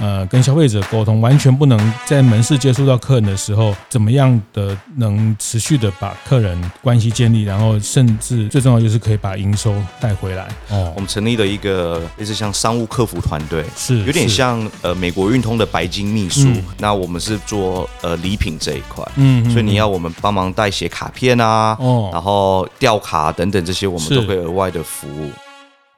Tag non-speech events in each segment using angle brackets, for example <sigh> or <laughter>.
呃，跟消费者沟通，完全不能在门市接触到客人的时候，怎么样的能持续的把客人关系建立，然后甚至最重要就是可以把营收带回来。哦，我们成立了一个类似像商务客服团队，是有点像呃美国运通的白金秘书。嗯、那我们是做呃礼品这一块，嗯，所以你要我们帮忙代写卡片啊，哦，然后吊卡等等这些，我们都会额外的服务。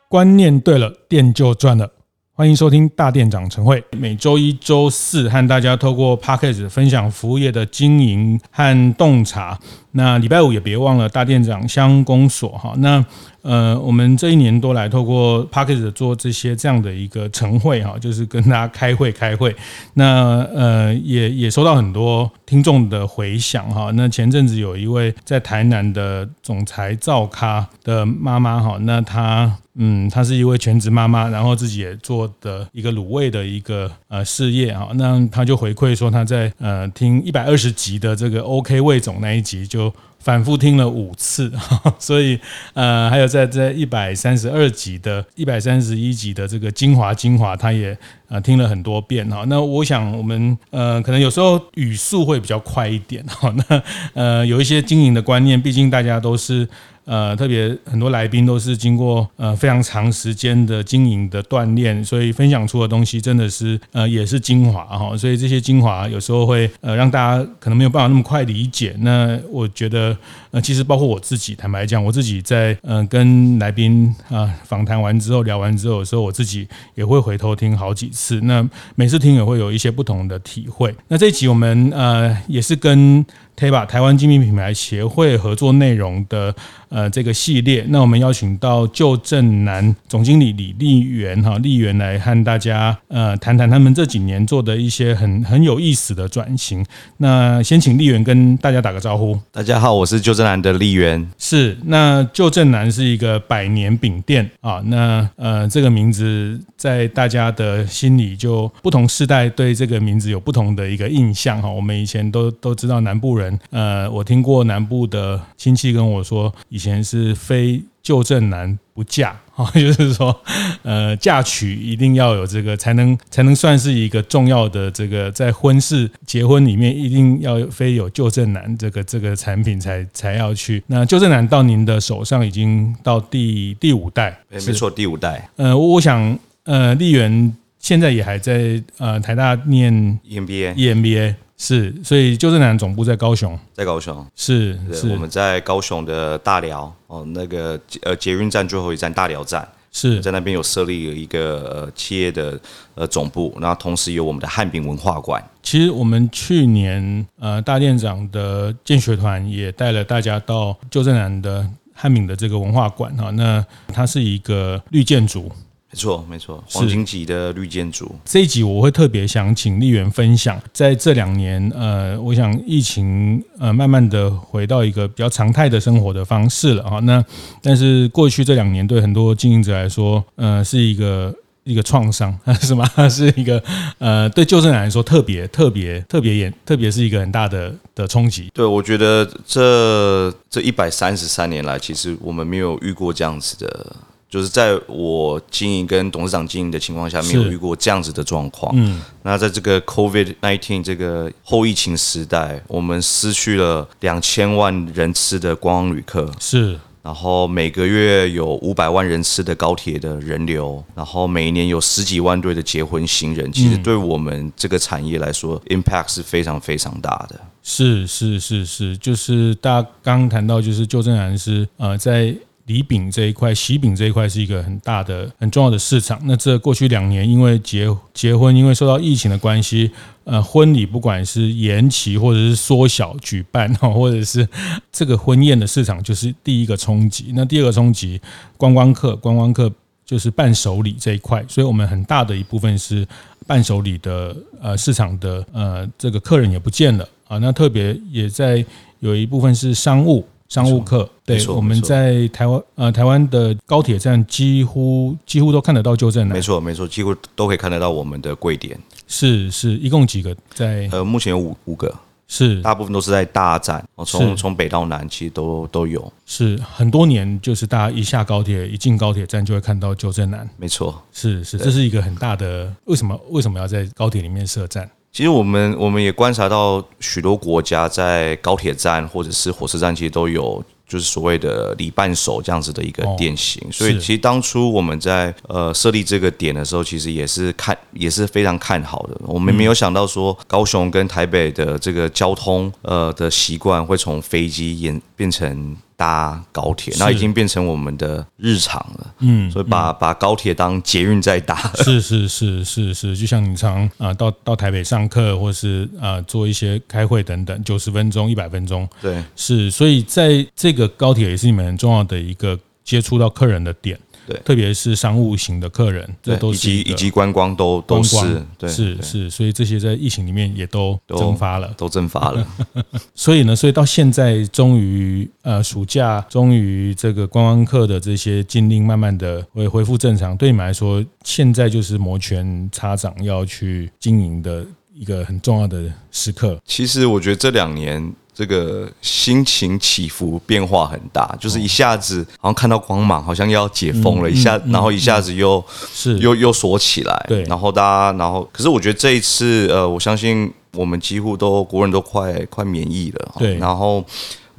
观念对了，店就赚了。欢迎收听大店长晨会，每周一、周四和大家透过 p a c k a g e 分享服务业的经营和洞察。那礼拜五也别忘了大店长乡公所哈。那呃，我们这一年多来透过 Podcast 做这些这样的一个晨会哈，就是跟大家开会开会。那呃，也也收到很多听众的回响哈。那前阵子有一位在台南的总裁赵咖的妈妈哈，那她。嗯，她是一位全职妈妈，然后自己也做的一个卤味的一个呃事业啊。那她就回馈说，她在呃听一百二十集的这个 OK 魏总那一集，就反复听了五次。<laughs> 所以呃，还有在这一百三十二集的、一百三十一集的这个精华精华，他也啊听了很多遍哈。那我想我们呃可能有时候语速会比较快一点哈。那呃有一些经营的观念，毕竟大家都是。呃，特别很多来宾都是经过呃非常长时间的经营的锻炼，所以分享出的东西真的是呃也是精华哈。所以这些精华有时候会呃让大家可能没有办法那么快理解。那我觉得呃其实包括我自己，坦白讲，我自己在呃跟来宾啊访谈完之后聊完之后，有时候我自己也会回头听好几次。那每次听也会有一些不同的体会。那这一集我们呃也是跟 TABA 台湾精品品牌协会合作内容的呃这个系列，那我们邀请到旧正南总经理李立元哈立元来和大家呃谈谈他们这几年做的一些很很有意思的转型。那先请立元跟大家打个招呼。大家好，我是旧正南的立元。是，那旧正南是一个百年饼店啊。那呃这个名字在大家的心里就不同世代对这个名字有不同的一个印象哈。我们以前都都知道南部人。呃，我听过南部的亲戚跟我说，以前是非旧正男不嫁，哈，<laughs> 就是说，呃，嫁娶一定要有这个，才能才能算是一个重要的这个，在婚事结婚里面一定要非有旧正男这个这个产品才才要去。那旧正男到您的手上已经到第第五代，没错，第五代。呃，我想，呃，丽媛现在也还在呃台大念 EMBA，EMBA。是，所以旧振南总部在高雄，在高雄是是，我们在高雄的大寮哦，那个呃捷运站最后一站大寮站是在那边有设立了一个呃企业的呃总部，然后同时有我们的汉饼文化馆。其实我们去年呃大店长的建学团也带了大家到旧振南的汉饼的这个文化馆哈，那它是一个绿建筑。没错，没错，黄金级的绿建筑。这一集我会特别想请丽媛分享，在这两年，呃，我想疫情呃慢慢的回到一个比较常态的生活的方式了啊。那但是过去这两年对很多经营者来说，呃，是一个一个创伤，<laughs> 是吗？<laughs> 是一个呃，对旧振南来说特别特别特别严，特别是一个很大的的冲击。对，我觉得这这一百三十三年来，其实我们没有遇过这样子的。就是在我经营跟董事长经营的情况下，没有遇过这样子的状况。嗯，那在这个 COVID nineteen 这个后疫情时代，我们失去了两千万人次的观光旅客，是，然后每个月有五百万人次的高铁的人流，然后每一年有十几万对的结婚新人。其实对我们这个产业来说，impact 是非常非常大的。是是是是，就是大家刚刚谈到，就是旧正南是呃在。礼饼这一块，喜饼这一块是一个很大的、很重要的市场。那这过去两年，因为结结婚，因为受到疫情的关系，呃，婚礼不管是延期或者是缩小举办，<laughs> 或者是这个婚宴的市场，就是第一个冲击。那第二个冲击，观光客，观光客就是伴手礼这一块。所以我们很大的一部分是伴手礼的呃市场的呃这个客人也不见了啊。那特别也在有一部分是商务。商务客，对，我们在台湾呃台湾的高铁站几乎几乎都看得到旧镇南，没错没错，几乎都可以看得到我们的柜点。是是，一共几个在？呃，目前有五五个。是，大部分都是在大站，从从北到南，其实都都有。是很多年，就是大家一下高铁，一进高铁站就会看到旧镇南。没错，是是，这是一个很大的。为什么为什么要在高铁里面设站？其实我们我们也观察到许多国家在高铁站或者是火车站，其实都有。就是所谓的礼伴手这样子的一个典型，所以其实当初我们在呃设立这个点的时候，其实也是看也是非常看好的。我们没有想到说高雄跟台北的这个交通呃的习惯会从飞机演变成。搭高铁，那已经变成我们的日常了。嗯，所以把把高铁当捷运在搭。<laughs> 是是是是是，就像你常啊、呃、到到台北上课，或是啊、呃、做一些开会等等，九十分钟、一百分钟。对，是，所以在这个高铁也是你们很重要的一个接触到客人的点。对，特别是商务型的客人，这都是以及以及观光都都是对是是，所以这些在疫情里面也都蒸发了，都蒸发了。<laughs> 所以呢，所以到现在终于呃暑假，终于这个观光客的这些禁令慢慢的会恢复正常。对你们来说，现在就是摩拳擦掌要去经营的一个很重要的时刻。其实我觉得这两年。这个心情起伏变化很大，就是一下子好像看到光芒，好像要解封了，一下，然后一下子又是。又又锁起来，对，然后大家，然后可是我觉得这一次，呃，我相信我们几乎都国人都快快免疫了，对，然后。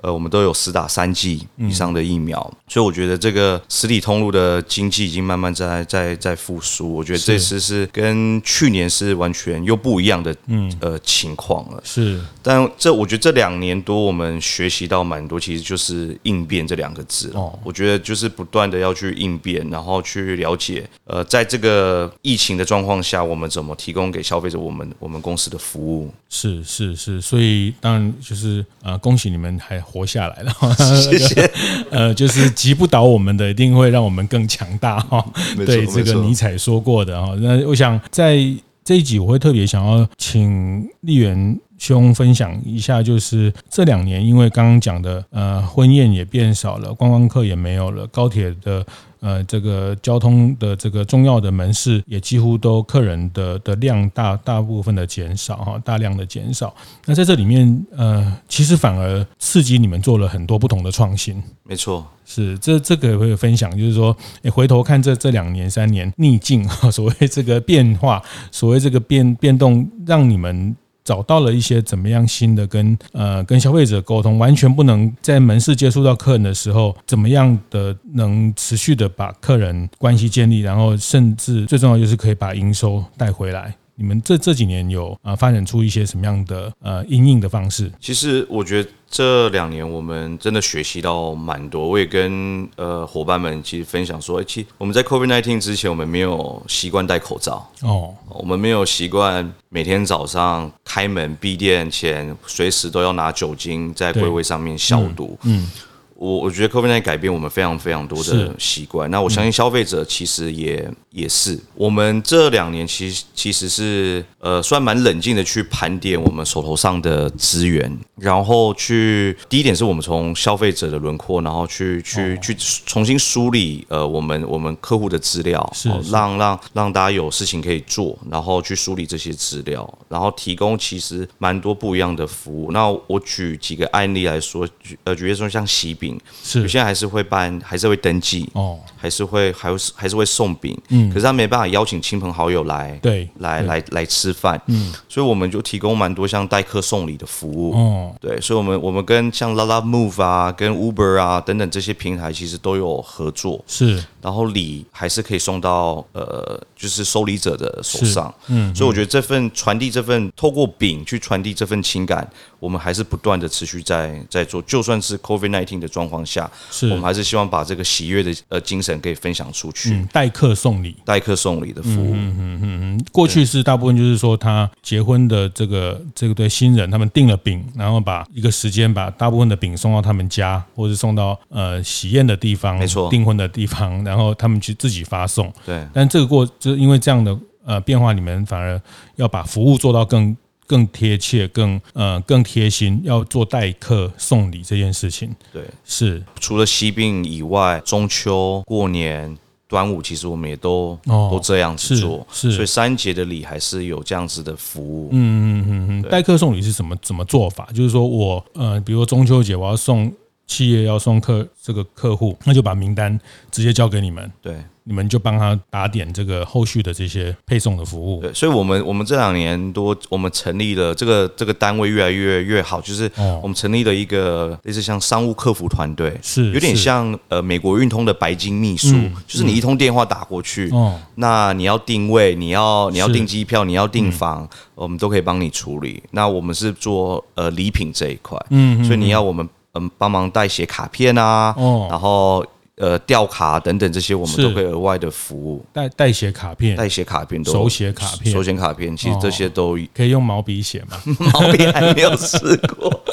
呃，我们都有实打三剂以上的疫苗，嗯，所以我觉得这个实体通路的经济已经慢慢在在在复苏。我觉得这次是跟去年是完全又不一样的嗯呃情况了。是，但这我觉得这两年多我们学习到蛮多，其实就是应变这两个字。哦，我觉得就是不断的要去应变，然后去了解呃，在这个疫情的状况下，我们怎么提供给消费者我们我们公司的服务。是是是，所以当然就是啊，呃，恭喜你们还。活下来了，<laughs> 谢谢。呃，就是击不倒我们的，一定会让我们更强大哈。<laughs> 对，这个尼采说过的哈。那我想在这一集，我会特别想要请丽媛兄分享一下，就是这两年，因为刚刚讲的，呃，婚宴也变少了，观光客也没有了，高铁的。呃，这个交通的这个重要的门市也几乎都客人的的量大大部分的减少哈，大量的减少。那在这里面，呃，其实反而刺激你们做了很多不同的创新。没错，是这这个也会有分享，就是说，你，回头看这这两年三年逆境哈，所谓这个变化，所谓这个变变动，让你们。找到了一些怎么样新的跟呃跟消费者沟通，完全不能在门市接触到客人的时候，怎么样的能持续的把客人关系建立，然后甚至最重要就是可以把营收带回来。你们这这几年有啊发展出一些什么样的呃应应的方式？其实我觉得这两年我们真的学习到蛮多。我也跟呃伙伴们其实分享说，其实我们在 COVID-19 之前，我们没有习惯戴口罩哦，我们没有习惯每天早上开门闭店前，随时都要拿酒精在柜位上面消毒。嗯。嗯我我觉得 COVID-19 改变我们非常非常多的习惯，那我相信消费者其实也也是。我们这两年其实其实是呃算蛮冷静的去盘点我们手头上的资源，然后去第一点是我们从消费者的轮廓，然后去去去重新梳理呃我们我们客户的资料，是让让让大家有事情可以做，然后去梳理这些资料，然后提供其实蛮多不一样的服务。那我举几个案例来说，举呃举例说像喜饼。是，有些还是会办，还是会登记哦，还是会还是还是会送饼，嗯，可是他没办法邀请亲朋好友来，对，来来来吃饭，嗯，所以我们就提供蛮多像代客送礼的服务，哦，对，所以我们我们跟像 Lalamove 啊，跟 Uber 啊等等这些平台其实都有合作，是，然后礼还是可以送到呃，就是收礼者的手上，嗯，所以我觉得这份传递这份透过饼去传递这份情感，我们还是不断的持续在在做，就算是 COVID nineteen 的状况下，是我们还是希望把这个喜悦的呃精神可以分享出去。代客送礼，代客送礼的服务。嗯嗯嗯嗯。过去是大部分就是说，他结婚的这个这个对新人，他们订了饼，然后把一个时间把大部分的饼送到他们家，或者送到呃喜宴的地方，没错，订婚的地方，然后他们去自己发送。对。但这个过就因为这样的呃变化，你们反而要把服务做到更。更贴切、更呃、更贴心，要做代客送礼这件事情。对，是除了西病以外，中秋、过年、端午，其实我们也都、哦、都这样子做，是，是所以三节的礼还是有这样子的服务。嗯嗯嗯嗯，代客送礼是什么怎么做法？就是说我呃，比如说中秋节我要送。企业要送客这个客户，那就把名单直接交给你们，对，你们就帮他打点这个后续的这些配送的服务。对，所以我们我们这两年多，我们成立了这个这个单位越来越越好，就是我们成立了一个类似像商务客服团队，是有点像呃美国运通的白金秘书，嗯、就是你一通电话打过去，哦，那你要定位，你要你要订机票，你要订房，嗯、我们都可以帮你处理。那我们是做呃礼品这一块，嗯，所以你要我们。嗯，帮忙代写卡片啊，哦、然后。呃，吊卡等等这些，我们都可以额外的服务。代代写卡片，代写卡片都，手写卡片，手写卡片，其实这些都可以用毛笔写吗？<laughs> 毛笔还没有试过。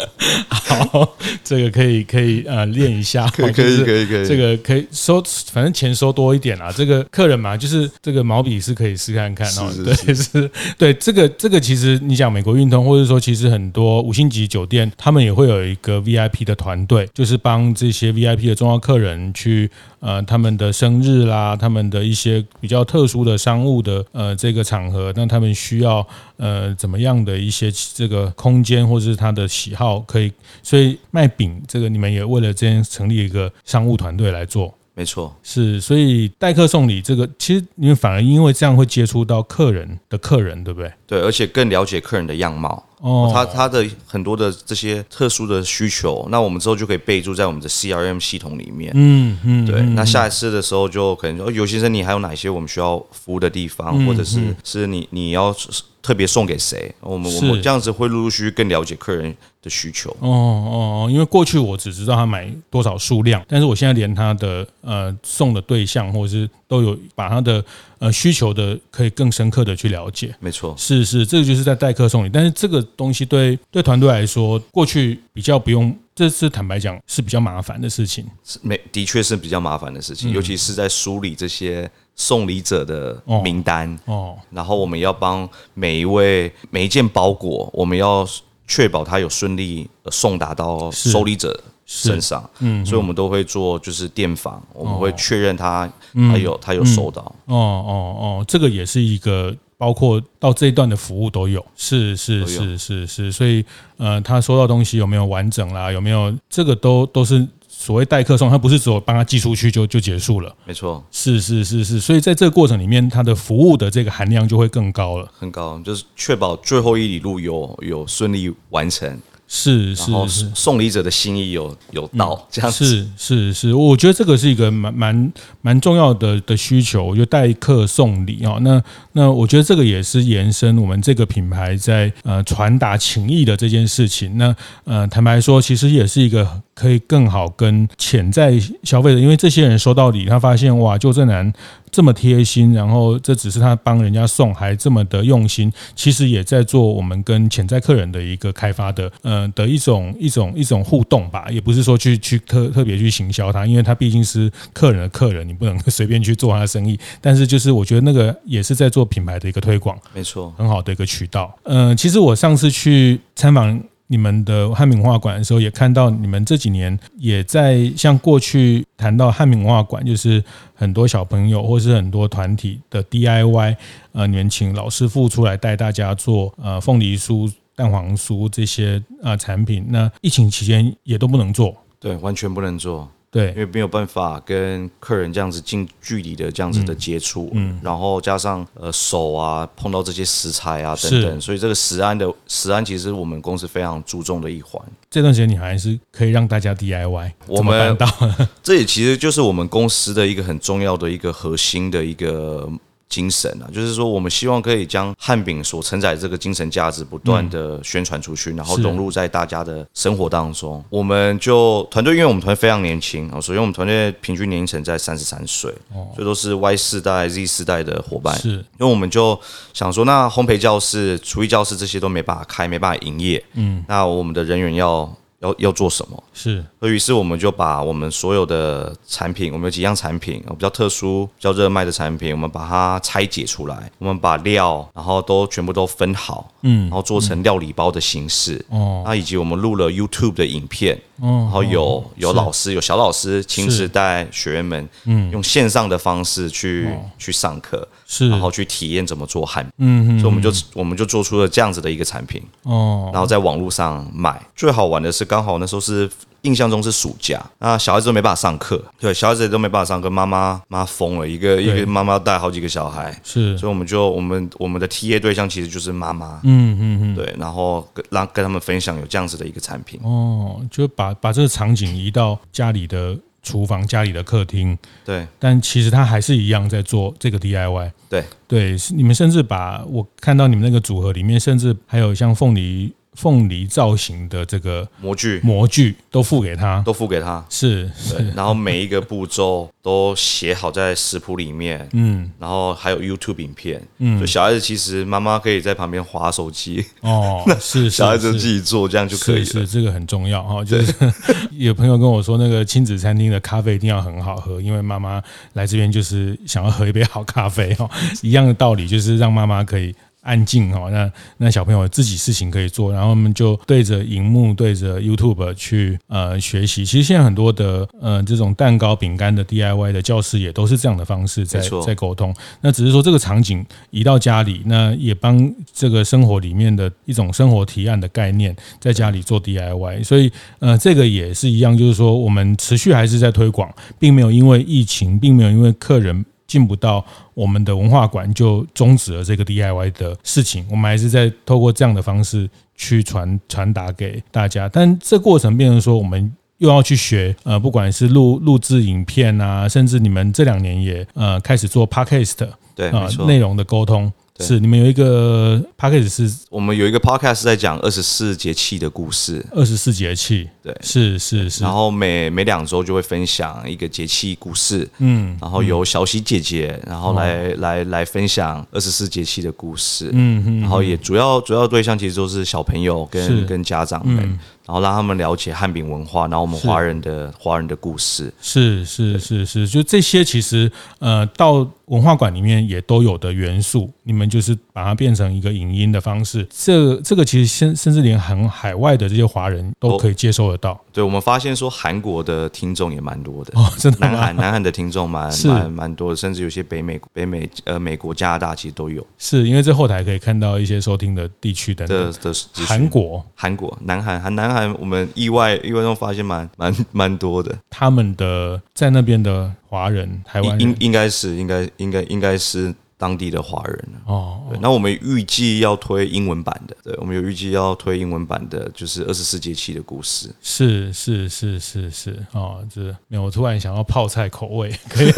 好，这个可以可以呃练一下。可以 <laughs> 可以可以可以。这个可以收，反正钱收多一点啦。这个客人嘛，就是这个毛笔是可以试看看哦。对，是，对这个这个其实你讲美国运通，或者说其实很多五星级酒店，他们也会有一个 VIP 的团队，就是帮这些 VIP 的重要客人去。呃，他们的生日啦，他们的一些比较特殊的商务的呃这个场合，那他们需要呃怎么样的一些这个空间，或者是他的喜好，可以，所以卖饼这个你们也为了这样成立一个商务团队来做。没错，是，所以代客送礼这个，其实你们反而因为这样会接触到客人的客人，对不对？对，而且更了解客人的样貌，哦，他他的很多的这些特殊的需求，那我们之后就可以备注在我们的 CRM 系统里面。嗯嗯，对，那下一次的时候就可能说，尤先生，你还有哪些我们需要服务的地方，或者是是你你要。特别送给谁？我们我们这样子会陆陆续续更了解客人的需求。哦哦，因为过去我只知道他买多少数量，但是我现在连他的呃送的对象，或者是都有把他的呃需求的可以更深刻的去了解。没错，是是，这个就是在代客送礼。但是这个东西对对团队来说，过去比较不用，这是坦白讲是比较麻烦的事情。是没，的确是比较麻烦的事情，尤其是在梳理这些。送礼者的名单哦，然后我们要帮每一位每一件包裹，我们要确保它有顺利送达到收礼者身上。嗯，所以我们都会做就是电访，我们会确认他他有他有收到。哦哦哦，这个也是一个包括到这一段的服务都有。是是是是是，所以呃，他收到东西有没有完整啦？有没有这个都都是。所谓代客送，他不是只有帮他寄出去就就结束了。没错，是是是是，所以在这个过程里面，他的服务的这个含量就会更高了，很高，就是确保最后一里路有有顺利完成。是是是，送礼者的心意有有到这样子，是是是，我觉得这个是一个蛮蛮蛮重要的的需求。我觉得代客送礼哦，那那我觉得这个也是延伸我们这个品牌在呃传达情谊的这件事情。那呃坦白说，其实也是一个可以更好跟潜在消费者，因为这些人收到礼，他发现哇，就正男。这么贴心，然后这只是他帮人家送，还这么的用心，其实也在做我们跟潜在客人的一个开发的，呃的一种一种一种互动吧，也不是说去去特特别去行销他，因为他毕竟是客人的客人，你不能 <laughs> 随便去做他的生意。但是就是我觉得那个也是在做品牌的一个推广，没错，很好的一个渠道。嗯、呃，其实我上次去参访。你们的汉民文化馆的时候，也看到你们这几年也在像过去谈到汉民文化馆，就是很多小朋友或是很多团体的 DIY，呃，你们请老师傅出来带大家做呃凤梨酥、蛋黄酥这些啊产品。那疫情期间也都不能做，对，完全不能做。对，因为没有办法跟客人这样子近距离的这样子的接触，嗯，然后加上呃手啊碰到这些食材啊等等，所以这个食安的食安其实我们公司非常注重的一环。这段时间你还是可以让大家 DIY，我们 <laughs> 这也其实就是我们公司的一个很重要的一个核心的一个。精神啊，就是说，我们希望可以将汉饼所承载这个精神价值不断的宣传出去，然后融入在大家的生活当中。我们就团队，因为我们团队非常年轻啊，所以我们团队平均年龄层在三十三岁，所以都是 Y 世代、Z 世代的伙伴。是，因为我们就想说，那烘焙教室、厨艺教室这些都没办法开，没办法营业。嗯，那我们的人员要。要要做什么。是，所以于是我们就把我们所有的产品，我们有几样产品比较特殊、比较热卖的产品，我们把它拆解出来，我们把料然后都全部都分好，嗯，然后做成料理包的形式。哦，那以及我们录了 YouTube 的影片，哦，然后有有老师，有小老师亲自带学员们，嗯，用线上的方式去去上课。是，然后去体验怎么做汉，嗯嗯，所以我们就我们就做出了这样子的一个产品哦，然后在网络上卖。最好玩的是，刚好那时候是印象中是暑假，那小孩子都没办法上课，对，小孩子都没办法上课，妈妈妈疯了，一个一个妈妈要带好几个小孩，是，所以我们就我们我们的 TA 对象其实就是妈妈，嗯嗯嗯，对，然后跟让跟他们分享有这样子的一个产品。哦，就把把这个场景移到家里的。厨房、家里的客厅，对，但其实他还是一样在做这个 DIY，对，对，你们甚至把我看到你们那个组合里面，甚至还有像凤梨。凤梨造型的这个模具，模具都付给他，都付给他，是，是，然后每一个步骤都写好在食谱里面，嗯，然后还有 YouTube 影片，嗯，就小孩子其实妈妈可以在旁边划手机，哦，<laughs> 是，小孩子自己做这样就可以了，是，这个很重要哈，就是 <laughs> 有朋友跟我说，那个亲子餐厅的咖啡一定要很好喝，因为妈妈来这边就是想要喝一杯好咖啡哈，一样的道理，就是让妈妈可以。安静哦，那那小朋友自己事情可以做，然后我们就对着荧幕对着 YouTube 去呃学习。其实现在很多的呃这种蛋糕饼干的 DIY 的教室也都是这样的方式在在沟通。那只是说这个场景移到家里，那也帮这个生活里面的一种生活提案的概念在家里做 DIY。所以呃这个也是一样，就是说我们持续还是在推广，并没有因为疫情，并没有因为客人。进不到我们的文化馆，就终止了这个 DIY 的事情。我们还是在透过这样的方式去传传达给大家。但这过程变成说，我们又要去学，呃，不管是录录制影片啊，甚至你们这两年也呃开始做 Podcast，对，没错，内容的沟通。是你们有一个 podcast 是，我们有一个 podcast 在讲二十四节气的故事。二十四节气，对，是是是。然后每每两周就会分享一个节气故事，嗯，然后由小喜姐姐，然后来来来分享二十四节气的故事，嗯嗯，然后也主要主要对象其实都是小朋友跟跟家长们。然后让他们了解汉饼文化，然后我们华人的华人的故事，是是是是，就这些其实呃到文化馆里面也都有的元素，你们就是把它变成一个影音的方式，这这个其实甚甚至连很海外的这些华人都可以接受得到。对，我们发现说韩国的听众也蛮多的。哦，真的，南韩南韩的听众蛮蛮蛮多的，甚至有些北美北美呃美国加拿大其实都有，是因为这后台可以看到一些收听的地区等等。的的韩国。韩国南韩韩南韩。我们意外意外中发现蛮蛮蛮多的，他们的在那边的华人，台湾应应该是应该应该应该是。当地的华人哦，那我们预计要推英文版的，对，我们有预计要推英文版的，就是二十四节气的故事，是是是是是。哦，这没有，我突然想要泡菜口味，<laughs> 可以。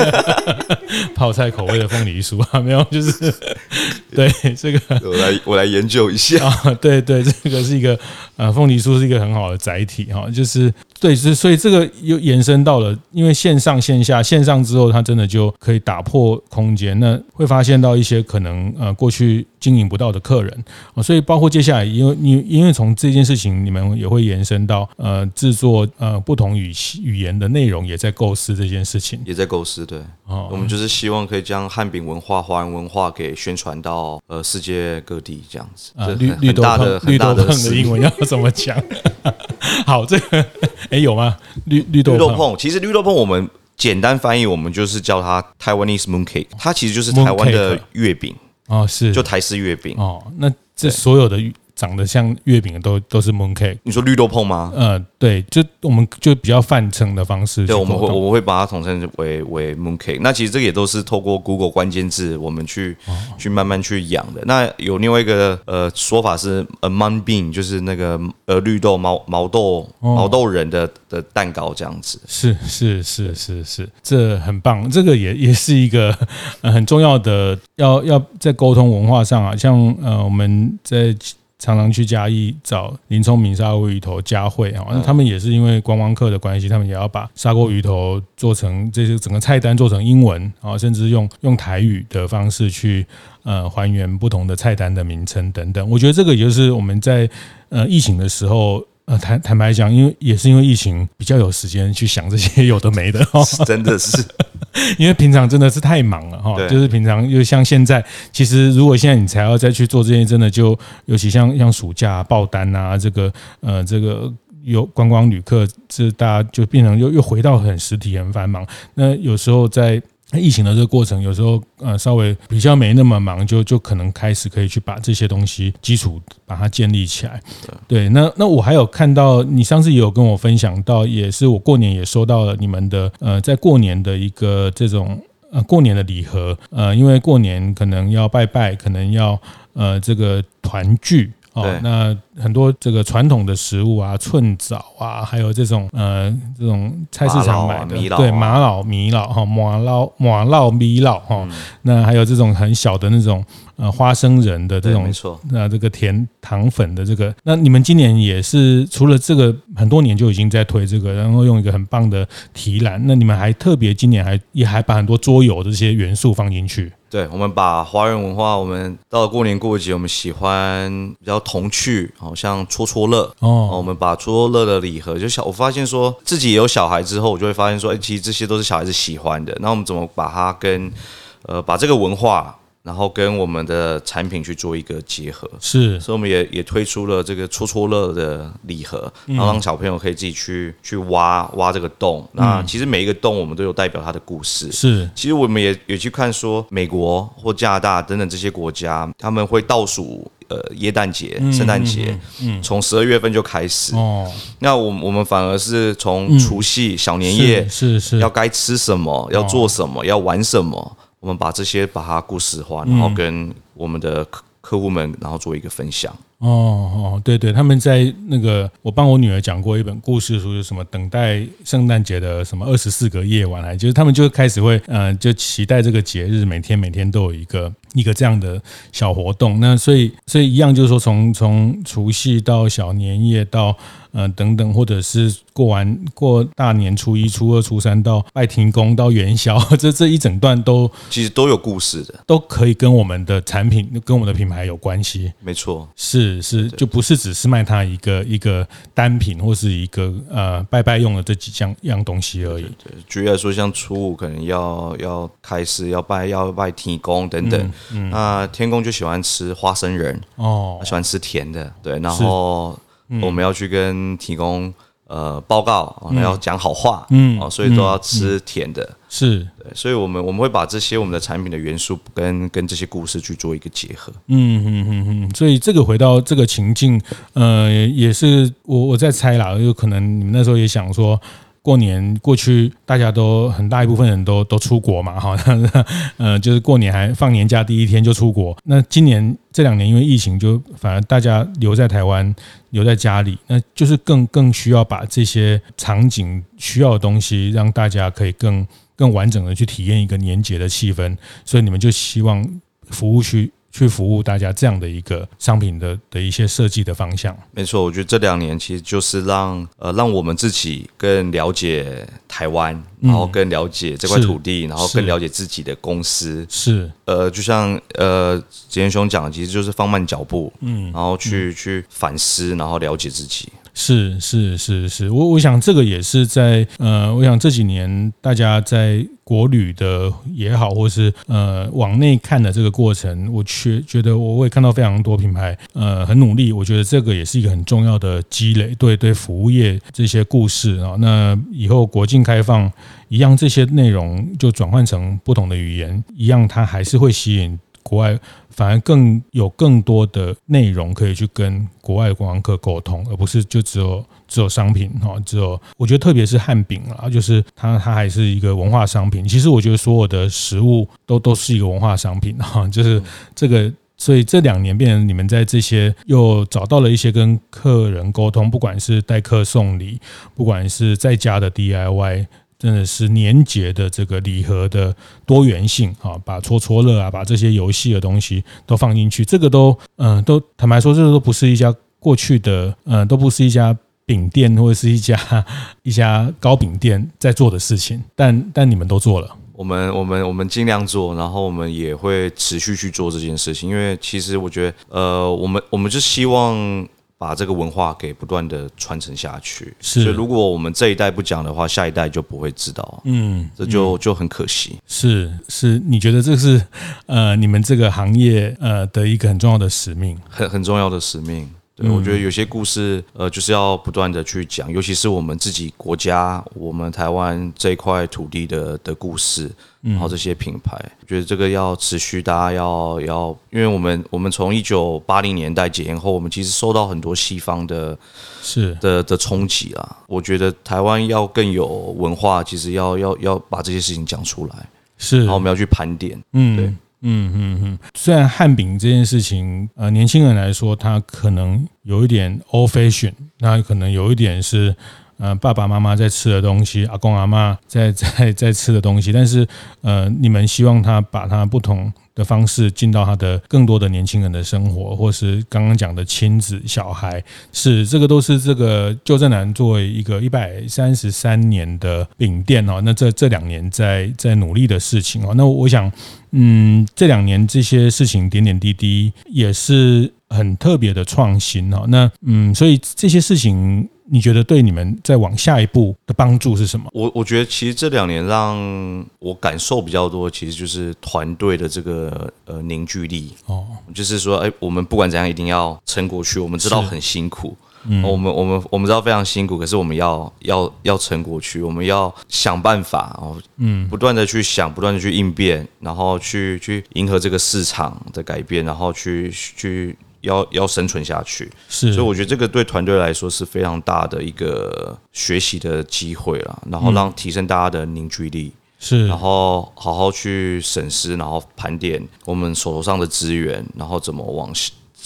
泡菜口味的凤梨酥啊，没有，就是对这个，<laughs> 我来我来研究一下。啊，对对，这个是一个呃，凤梨酥是一个很好的载体哈，就是对，是所以这个又延伸到了，因为线上线下，线上之后它真的就可以打破空间，那会发现。到一些可能呃过去经营不到的客人，所以包括接下来，因为你因为从这件事情，你们也会延伸到呃制作呃不同语语言的内容，也在构思这件事情，也在构思。对，我们就是希望可以将汉饼文化、华人文化给宣传到呃世界各地这样子。啊，绿绿豆椪，绿豆椪的英文要怎么讲？<laughs> <laughs> 好，这个 <laughs> 哎有吗？绿绿豆绿豆碰，其实绿豆碰我们。简单翻译，我们就是叫它 Taiwanese mooncake，它其实就是台湾的月饼哦，是就台式月饼哦。那这所有的。长得像月饼的都都是 moon cake。你说绿豆碰吗？呃，对，就我们就比较泛称的方式。对，我们会我们会把它统称为为 moon cake。那其实这个也都是透过 Google 关键字，我们去、哦、去慢慢去养的。那有另外一个呃说法是 a mung bean，就是那个呃绿豆毛毛豆毛豆人的的蛋糕这样子。是是是是是，这很棒。这个也也是一个 <laughs> 很重要的，要要在沟通文化上啊，像呃我们在。常常去嘉义找林聪明砂锅鱼头佳慧啊，那他们也是因为观光客的关系，他们也要把砂锅鱼头做成这些整个菜单做成英文啊，甚至用用台语的方式去呃还原不同的菜单的名称等等。我觉得这个也就是我们在呃疫情的时候呃，坦坦白讲，因为也是因为疫情比较有时间去想这些有的没的，真的是，<laughs> 因为平常真的是太忙了哈，就是平常又像现在，其实如果现在你才要再去做这些，真的就尤其像像暑假爆单啊，这个呃这个有观光旅客，这大家就变成又又回到很实体很繁忙，那有时候在。疫情的这个过程，有时候呃稍微比较没那么忙，就就可能开始可以去把这些东西基础把它建立起来。对，那那我还有看到你上次也有跟我分享到，也是我过年也收到了你们的呃在过年的一个这种呃过年的礼盒，呃因为过年可能要拜拜，可能要呃这个团聚。哦，那很多这个传统的食物啊，寸枣啊，还有这种呃这种菜市场买的，对，玛瑙米老哈，玛瑙玛瑙米老哈，那还有这种很小的那种呃花生仁的这种，没错，那这个甜糖粉的这个，那你们今年也是除了这个很多年就已经在推这个，然后用一个很棒的提篮，那你们还特别今年还也还把很多桌游的这些元素放进去。对，我们把华人文化，我们到了过年过节，我们喜欢比较童趣，好像戳戳乐哦。我们把戳戳乐的礼盒，就小我发现说自己有小孩之后，我就会发现说，哎，其实这些都是小孩子喜欢的。那我们怎么把它跟呃把这个文化，然后跟我们的产品去做一个结合，是，所以我们也也推出了这个戳戳乐的礼盒，然后让小朋友可以自己去去挖挖这个洞。那其实每一个洞我们都有代表它的故事。是，其实我们也也去看说美国或加拿大等等这些国家，他们会倒数呃耶诞节、圣诞节，嗯，从十二月份就开始。哦，那我我们反而是从除夕小年夜是是要该吃什么，要做什么，要玩什么。我们把这些把它故事化，然后跟我们的客客户们，然后做一个分享。哦哦，对对，他们在那个，我帮我女儿讲过一本故事书，是什么等待圣诞节的什么二十四个夜晚，还就是他们就开始会，嗯，就期待这个节日，每天每天都有一个一个这样的小活动。那所以所以一样就是说，从从除夕到小年夜到。嗯、呃，等等，或者是过完过大年初一、初二、初三到拜天公到元宵，<laughs> 这这一整段都其实都有故事的，都可以跟我们的产品、跟我们的品牌有关系。没错，是是，就不是只是卖它一个一个单品或是一个呃拜拜用的这几样样东西而已。对，举例来说，像初五可能要要开始，要拜要拜天公等等。嗯，那天公就喜欢吃花生仁哦，喜欢吃甜的。对，然后。嗯、我们要去跟提供呃报告，嗯、要讲好话，嗯，哦所以都要吃甜的，是。对，所以我们我们会把这些我们的产品的元素跟跟这些故事去做一个结合，嗯嗯嗯嗯，所以这个回到这个情境，呃，也是我我在猜啦，有可能你们那时候也想说。过年过去，大家都很大一部分人都都出国嘛，哈，<laughs> 呃，就是过年还放年假第一天就出国。那今年这两年因为疫情，就反而大家留在台湾，留在家里，那就是更更需要把这些场景需要的东西，让大家可以更更完整的去体验一个年节的气氛。所以你们就希望服务区。去服务大家这样的一个商品的的一些设计的方向，没错，我觉得这两年其实就是让呃让我们自己更了解台湾，然后更了解这块土地，然后更了解自己的公司。是。呃，就像呃杰贤兄讲的，其实就是放慢脚步，嗯，然后去去反思，然后了解自己。是是是是，我我想这个也是在呃，我想这几年大家在国旅的也好，或是呃往内看的这个过程，我却觉得我会看到非常多品牌呃很努力，我觉得这个也是一个很重要的积累，对对服务业这些故事啊，那以后国境开放一样，这些内容就转换成不同的语言，一样它还是会吸引。国外反而更有更多的内容可以去跟国外的观光客沟通，而不是就只有只有商品哈，只有我觉得特别是汉饼啊，就是它它还是一个文化商品。其实我觉得所有的食物都都是一个文化商品哈，<laughs> 就是这个，所以这两年变成你们在这些又找到了一些跟客人沟通，不管是代客送礼，不管是在家的 DIY。真的是年节的这个礼盒的多元性啊，把戳戳乐啊，把这些游戏的东西都放进去，这个都嗯，都坦白说，这个都不是一家过去的嗯，都不是一家饼店或者是一家 <laughs> 一家糕饼店在做的事情，但但你们都做了，我们我们我们尽量做，然后我们也会持续去做这件事情，因为其实我觉得呃，我们我们就希望。把这个文化给不断的传承下去。是，所以如果我们这一代不讲的话，下一代就不会知道。嗯，这就就很可惜。是是，你觉得这是呃你们这个行业呃的一个很重要的使命，很很重要的使命。对，我觉得有些故事，呃，就是要不断的去讲，尤其是我们自己国家，我们台湾这块土地的的故事，然后这些品牌，我觉得这个要持续，大家要要，因为我们我们从一九八零年代解严后，我们其实受到很多西方的，是。的的冲击啊。我觉得台湾要更有文化，其实要要要把这些事情讲出来，是，然后我们要去盘点，嗯，对。嗯嗯嗯，虽然汉饼这件事情，呃，年轻人来说，他可能有一点 old fashion，那可能有一点是，呃，爸爸妈妈在吃的东西，阿公阿嬷在在在吃的东西，但是，呃，你们希望他把他不同。的方式进到他的更多的年轻人的生活，或是刚刚讲的亲子小孩，是这个都是这个旧正南作为一个一百三十三年的饼店哦，那这这两年在在努力的事情哦，那我想，嗯，这两年这些事情点点滴滴也是很特别的创新哦，那嗯，所以这些事情。你觉得对你们再往下一步的帮助是什么？我我觉得其实这两年让我感受比较多，其实就是团队的这个呃凝聚力哦，就是说，哎，我们不管怎样，一定要撑过去。我们知道很辛苦，嗯，我们我们我们知道非常辛苦，可是我们要要要撑过去，我们要想办法哦，嗯，不断的去想，不断的去应变，然后去去迎合这个市场的改变，然后去去。要要生存下去，是，所以我觉得这个对团队来说是非常大的一个学习的机会了，然后让提升大家的凝聚力，是，然后好好去审视，然后盘点我们手头上的资源，然后怎么往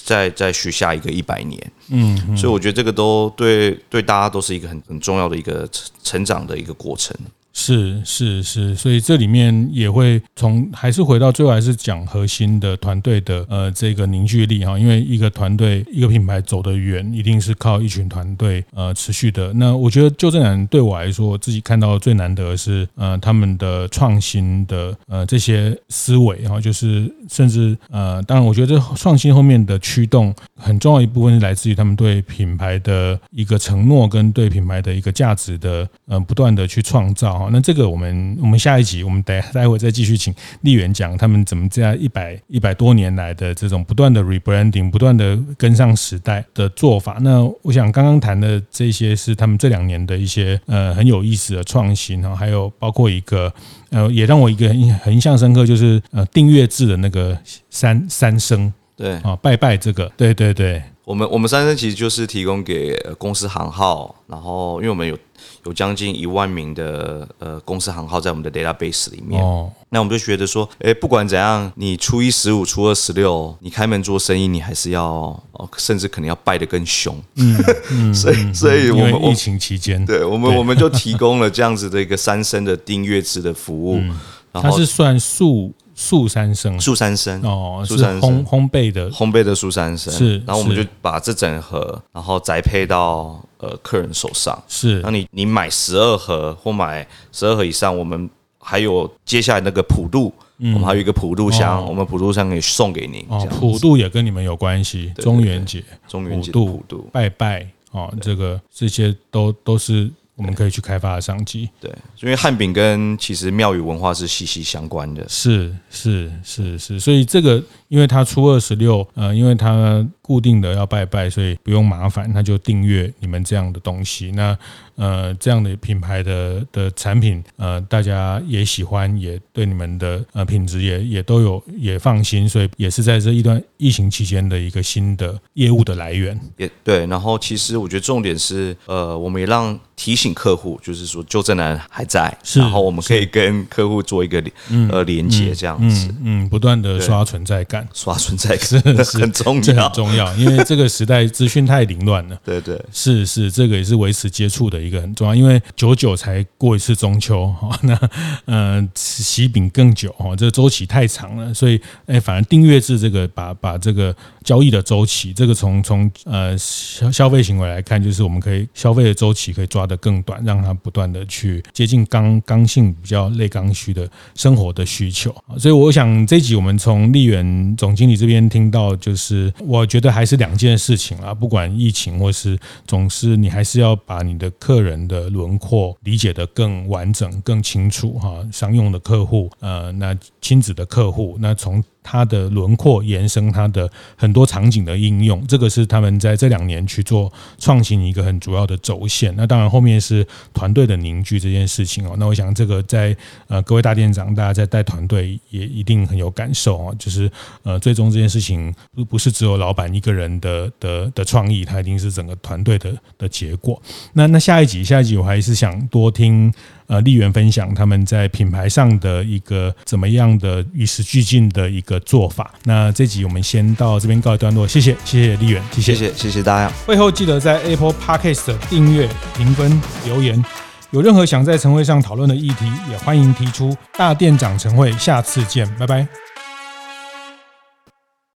再再续下一个一百年，嗯，所以我觉得这个都对对大家都是一个很很重要的一个成成长的一个过程。是是是，所以这里面也会从还是回到最后还是讲核心的团队的呃这个凝聚力哈，因为一个团队一个品牌走得远，一定是靠一群团队呃持续的。那我觉得旧振南对我来说，我自己看到最难得的是呃他们的创新的呃这些思维哈，就是甚至呃当然我觉得这创新后面的驱动很重要一部分是来自于他们对品牌的一个承诺跟对品牌的一个价值的呃不断的去创造。好，那这个我们我们下一集我们待待会再继续请丽媛讲他们怎么这样一百一百多年来的这种不断的 rebranding，不断的跟上时代的做法。那我想刚刚谈的这些是他们这两年的一些呃很有意思的创新哈，还有包括一个呃也让我一个很很印象深刻，就是呃订阅制的那个三三声对。啊拜拜这个。对对对，我们我们三生其实就是提供给公司行号，然后因为我们有。有将近一万名的呃公司行号在我们的 database 里面，哦，那我们就觉得说，哎，不管怎样，你初一十五、初二十六，你开门做生意，你还是要，哦，甚至可能要拜得更凶。嗯，<laughs> 嗯所以，所以我们疫情期间，对我们，我们就提供了这样子的一个三生的订阅制的服务。嗯，然后它是算素素三生，素三生哦，素三生。烘烘焙的。烘焙的素三生。是，然后我们就把这整盒，然后宅配到。呃，客人手上。是，那你你买十二盒或买十二盒以上，我们还有接下来那个普渡，嗯、我们还有一个普渡箱，哦、我们普渡箱可以送给您。哦，普渡也跟你们有关系，中元节、中元节普渡拜拜哦，这个这些都都是。我们可以去开发的商机，对，因为汉饼跟其实庙宇文化是息息相关的，是是是是，所以这个因为他初二十六，呃，因为他固定的要拜拜，所以不用麻烦，他就订阅你们这样的东西，那呃这样的品牌的的产品，呃大家也喜欢，也对你们的呃品质也也都有也放心，所以也是在这一段疫情期间的一个新的业务的来源，也对。然后其实我觉得重点是，呃，我们也让提醒客户，就是说纠正男还在，然后我们可以跟客户做一个呃连接，这样子，嗯，不断的刷存在感，刷存在感是 <laughs> 很重要，很重要，因为这个时代资讯太凌乱了，对对，是是，这个也是维持接触的一个很重要，因为九九才过一次中秋 <laughs> 哈，那呃喜饼更久哈，这个周期太长了，所以哎，反正订阅制这个把把这个交易的周期。这个从从呃消消费行为来看，就是我们可以消费的周期可以抓得更短，让它不断的去接近刚刚性比较类刚需的生活的需求。所以我想这集我们从丽远总经理这边听到，就是我觉得还是两件事情啊，不管疫情或是总是你还是要把你的客人的轮廓理解得更完整、更清楚哈，商用的客户呃，那亲子的客户，那从。它的轮廓延伸，它的很多场景的应用，这个是他们在这两年去做创新一个很主要的轴线。那当然后面是团队的凝聚这件事情哦。那我想这个在呃各位大店长，大家在带团队也一定很有感受哦。就是呃最终这件事情不不是只有老板一个人的的的创意，它一定是整个团队的的结果。那那下一集下一集我还是想多听。呃，丽媛分享他们在品牌上的一个怎么样的与时俱进的一个做法。那这集我们先到这边告一段落，谢谢，谢谢丽媛，谢谢，谢谢，谢谢大家。会后记得在 Apple Podcast 订阅、评分、留言。有任何想在晨会上讨论的议题，也欢迎提出。大店长晨会，下次见，拜拜。